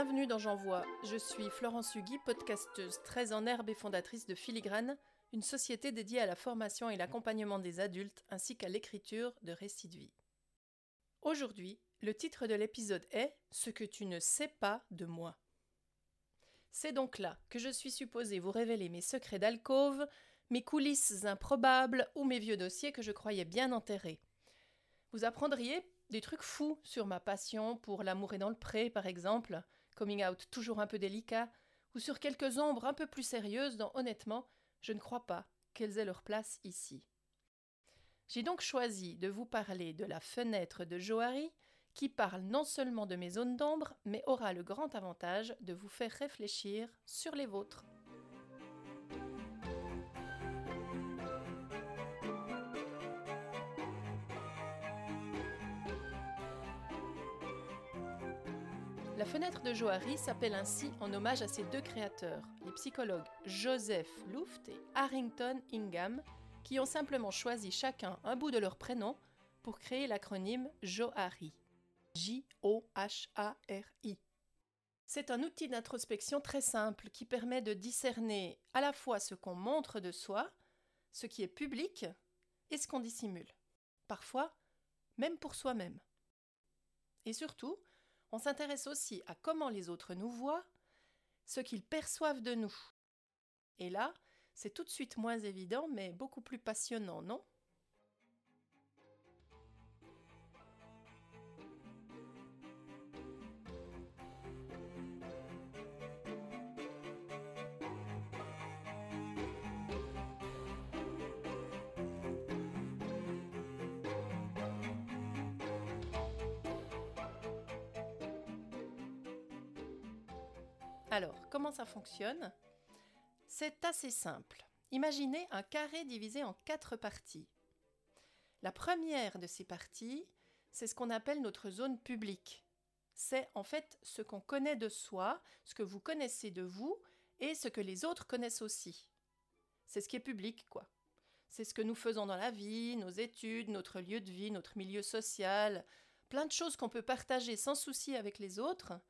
Bienvenue dans J'envoie. Je suis Florence Hugui, podcasteuse très en herbe et fondatrice de Filigrane, une société dédiée à la formation et l'accompagnement des adultes ainsi qu'à l'écriture de récits de vie. Aujourd'hui, le titre de l'épisode est Ce que tu ne sais pas de moi. C'est donc là que je suis supposée vous révéler mes secrets d'alcôve, mes coulisses improbables ou mes vieux dossiers que je croyais bien enterrés. Vous apprendriez des trucs fous sur ma passion pour l'amour et dans le pré, par exemple, coming out toujours un peu délicat, ou sur quelques ombres un peu plus sérieuses dont honnêtement je ne crois pas qu'elles aient leur place ici. J'ai donc choisi de vous parler de la fenêtre de Johari, qui parle non seulement de mes zones d'ombre, mais aura le grand avantage de vous faire réfléchir sur les vôtres. Fenêtre de Johari s'appelle ainsi en hommage à ses deux créateurs, les psychologues Joseph Luft et Harrington Ingham, qui ont simplement choisi chacun un bout de leur prénom pour créer l'acronyme Johari. J-O-H-A-R-I. C'est un outil d'introspection très simple qui permet de discerner à la fois ce qu'on montre de soi, ce qui est public et ce qu'on dissimule. Parfois, même pour soi-même. Et surtout, on s'intéresse aussi à comment les autres nous voient, ce qu'ils perçoivent de nous. Et là, c'est tout de suite moins évident, mais beaucoup plus passionnant, non? Alors, comment ça fonctionne? C'est assez simple. Imaginez un carré divisé en quatre parties. La première de ces parties, c'est ce qu'on appelle notre zone publique. C'est en fait ce qu'on connaît de soi, ce que vous connaissez de vous et ce que les autres connaissent aussi. C'est ce qui est public, quoi. C'est ce que nous faisons dans la vie, nos études, notre lieu de vie, notre milieu social, plein de choses qu'on peut partager sans souci avec les autres,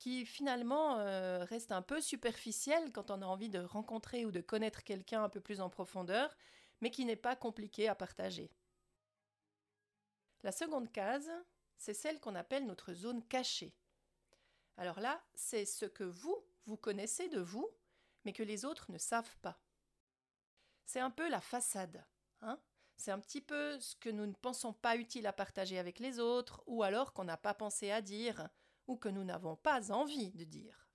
qui finalement euh, reste un peu superficiel quand on a envie de rencontrer ou de connaître quelqu'un un peu plus en profondeur, mais qui n'est pas compliqué à partager. La seconde case, c'est celle qu'on appelle notre zone cachée. Alors là, c'est ce que vous, vous connaissez de vous, mais que les autres ne savent pas. C'est un peu la façade. Hein c'est un petit peu ce que nous ne pensons pas utile à partager avec les autres, ou alors qu'on n'a pas pensé à dire, ou que nous n'avons pas envie de dire.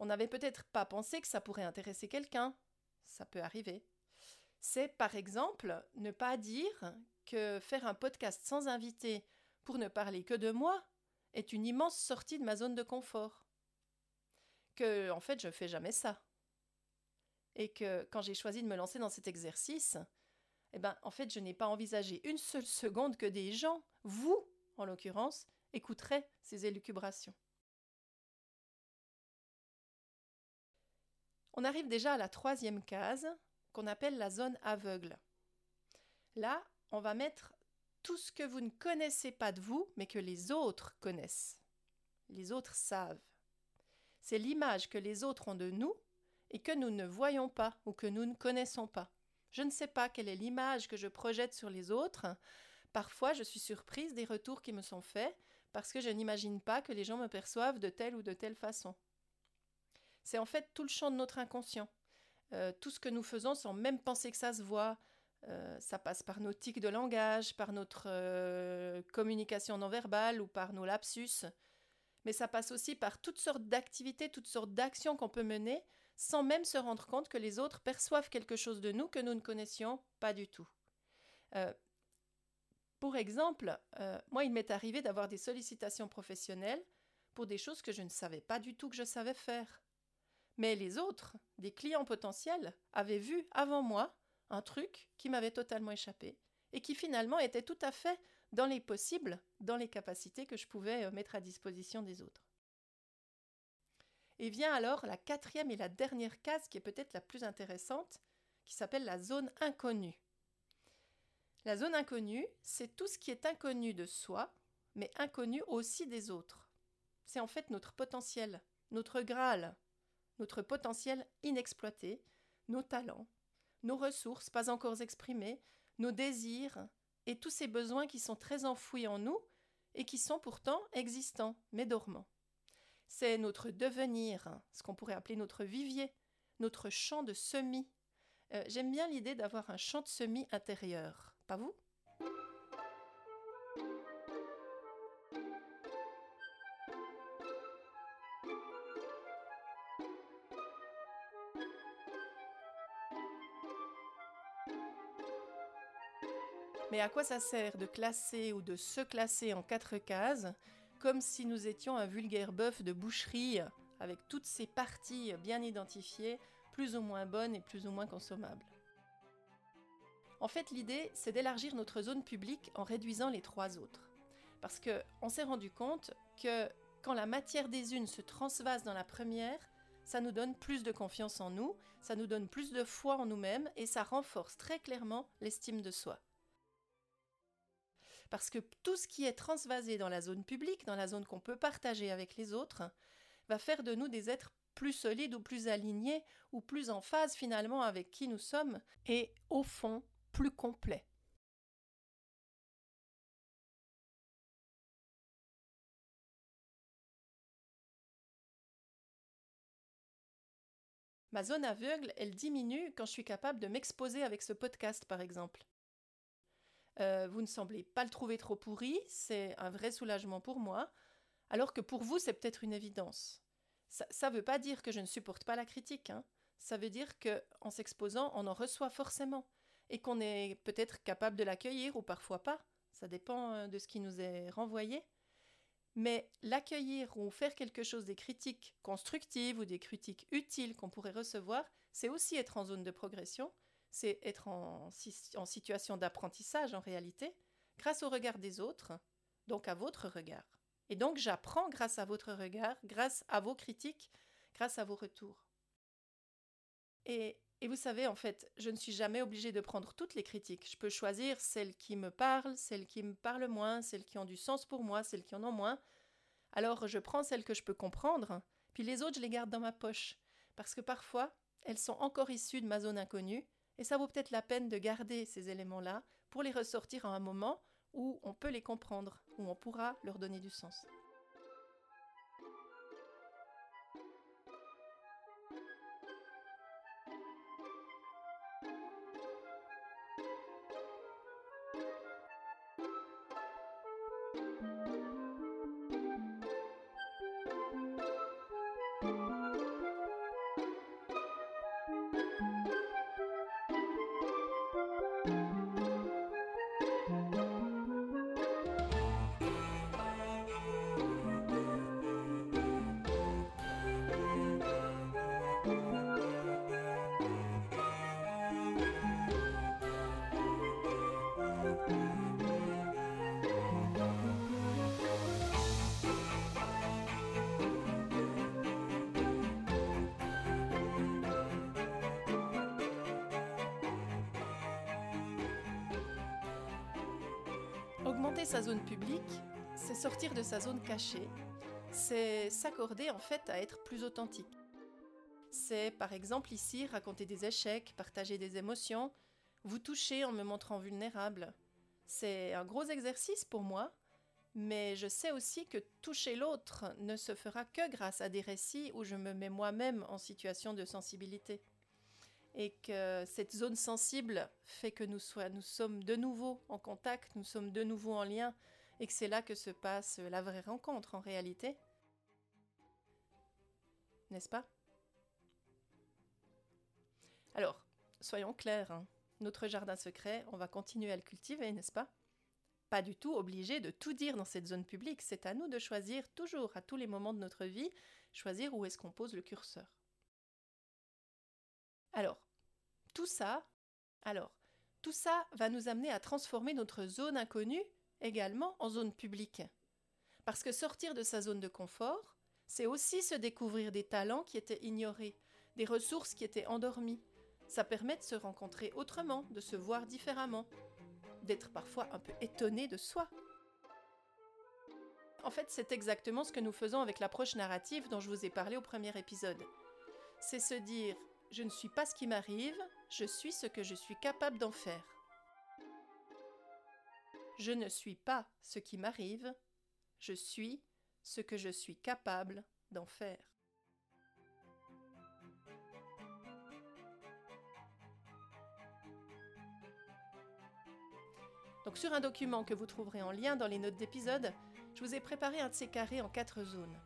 On n'avait peut-être pas pensé que ça pourrait intéresser quelqu'un. Ça peut arriver. C'est par exemple ne pas dire que faire un podcast sans invité pour ne parler que de moi est une immense sortie de ma zone de confort. Que en fait je fais jamais ça. Et que quand j'ai choisi de me lancer dans cet exercice, eh ben en fait je n'ai pas envisagé une seule seconde que des gens, vous en l'occurrence, écouterait ces élucubrations. On arrive déjà à la troisième case, qu'on appelle la zone aveugle. Là, on va mettre tout ce que vous ne connaissez pas de vous, mais que les autres connaissent. Les autres savent. C'est l'image que les autres ont de nous et que nous ne voyons pas ou que nous ne connaissons pas. Je ne sais pas quelle est l'image que je projette sur les autres. Parfois, je suis surprise des retours qui me sont faits parce que je n'imagine pas que les gens me perçoivent de telle ou de telle façon. C'est en fait tout le champ de notre inconscient. Euh, tout ce que nous faisons sans même penser que ça se voit. Euh, ça passe par nos tics de langage, par notre euh, communication non verbale ou par nos lapsus. Mais ça passe aussi par toutes sortes d'activités, toutes sortes d'actions qu'on peut mener sans même se rendre compte que les autres perçoivent quelque chose de nous que nous ne connaissions pas du tout. Pour exemple, euh, moi, il m'est arrivé d'avoir des sollicitations professionnelles pour des choses que je ne savais pas du tout que je savais faire. Mais les autres, des clients potentiels, avaient vu avant moi un truc qui m'avait totalement échappé et qui finalement était tout à fait dans les possibles, dans les capacités que je pouvais euh, mettre à disposition des autres. Et vient alors la quatrième et la dernière case qui est peut-être la plus intéressante, qui s'appelle la zone inconnue. La zone inconnue, c'est tout ce qui est inconnu de soi, mais inconnu aussi des autres. c'est en fait notre potentiel, notre Graal, notre potentiel inexploité, nos talents, nos ressources pas encore exprimées, nos désirs et tous ces besoins qui sont très enfouis en nous et qui sont pourtant existants mais dormants. C'est notre devenir, ce qu'on pourrait appeler notre vivier, notre champ de semis. Euh, j'aime bien l'idée d'avoir un champ de semis intérieur, pas vous? Mais à quoi ça sert de classer ou de se classer en quatre cases, comme si nous étions un vulgaire bœuf de boucherie, avec toutes ces parties bien identifiées, plus ou moins bonnes et plus ou moins consommables? En fait, l'idée, c'est d'élargir notre zone publique en réduisant les trois autres. Parce qu'on s'est rendu compte que quand la matière des unes se transvase dans la première, ça nous donne plus de confiance en nous, ça nous donne plus de foi en nous-mêmes et ça renforce très clairement l'estime de soi. Parce que tout ce qui est transvasé dans la zone publique, dans la zone qu'on peut partager avec les autres, va faire de nous des êtres plus solides ou plus alignés ou plus en phase finalement avec qui nous sommes et au fond plus complets. Ma zone aveugle, elle diminue quand je suis capable de m'exposer avec ce podcast, par exemple. Euh, vous ne semblez pas le trouver trop pourri, c'est un vrai soulagement pour moi, alors que pour vous, c'est peut-être une évidence. Ça ne veut pas dire que je ne supporte pas la critique, hein. ça veut dire que en s'exposant, on en reçoit forcément, et qu'on est peut-être capable de l'accueillir ou parfois pas, ça dépend euh, de ce qui nous est renvoyé. Mais l'accueillir ou faire quelque chose des critiques constructives ou des critiques utiles qu'on pourrait recevoir, c'est aussi être en zone de progression, c'est être en, situation d'apprentissage en réalité, grâce au regard des autres, donc à votre regard. Et donc j'apprends grâce à votre regard, grâce à vos critiques, grâce à vos retours. Et, et vous savez, en fait, je ne suis jamais obligée de prendre toutes les critiques. Je peux choisir celles qui me parlent, celles qui me parlent moins, celles qui ont du sens pour moi, celles qui en ont moins. Alors je prends celles que je peux comprendre, puis les autres, je les garde dans ma poche. Parce que parfois, elles sont encore issues de ma zone inconnue, et ça vaut peut-être la peine de garder ces éléments-là pour les ressortir à un moment où on peut les comprendre, où on pourra leur donner du sens. Augmenter sa zone publique, c'est sortir de sa zone cachée, c'est s'accorder en fait à être plus authentique. C'est par exemple ici raconter des échecs, partager des émotions, vous toucher en me montrant vulnérable. C'est un gros exercice pour moi, mais je sais aussi que toucher l'autre ne se fera que grâce à des récits où je me mets moi-même en situation de sensibilité et que cette zone sensible fait que nous, sommes de nouveau en contact, nous sommes de nouveau en lien, et que c'est là que se passe la vraie rencontre en réalité. N'est-ce pas? Alors, soyons clairs, hein. notre jardin secret, on va continuer à le cultiver, n'est-ce pas? Pas du tout obligé de tout dire dans cette zone publique, c'est à nous de choisir toujours, à tous les moments de notre vie, choisir où est-ce qu'on pose le curseur. Alors, tout ça, alors, tout ça va nous amener à transformer notre zone inconnue également en zone publique. Parce que sortir de sa zone de confort, c'est aussi se découvrir des talents qui étaient ignorés, des ressources qui étaient endormies. Ça permet de se rencontrer autrement, de se voir différemment, d'être parfois un peu étonné de soi. En fait, c'est exactement ce que nous faisons avec l'approche narrative dont je vous ai parlé au premier épisode. C'est se dire je ne suis pas ce qui m'arrive, je suis ce que je suis capable d'en faire. Je ne suis pas ce qui m'arrive, je suis ce que je suis capable d'en faire. Donc sur un document que vous trouverez en lien dans les notes d'épisode, je vous ai préparé un de ces carrés en quatre zones.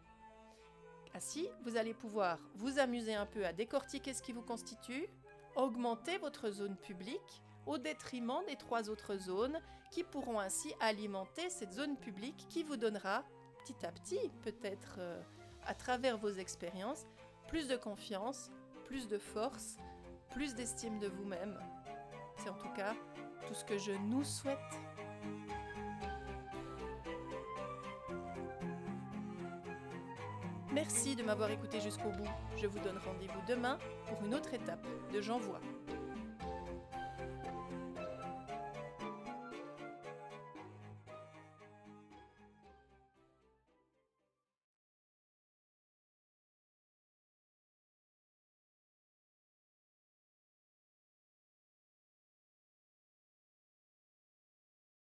Ainsi, vous allez pouvoir vous amuser un peu à décortiquer ce qui vous constitue, augmenter votre zone publique au détriment des trois autres zones qui pourront ainsi alimenter cette zone publique qui vous donnera petit à petit, peut-être euh, à travers vos expériences, plus de confiance, plus de force, plus d'estime de vous-même. C'est en tout cas tout ce que je nous souhaite. Merci de m'avoir écouté jusqu'au bout. Je vous donne rendez-vous demain pour une autre étape de J'envoie.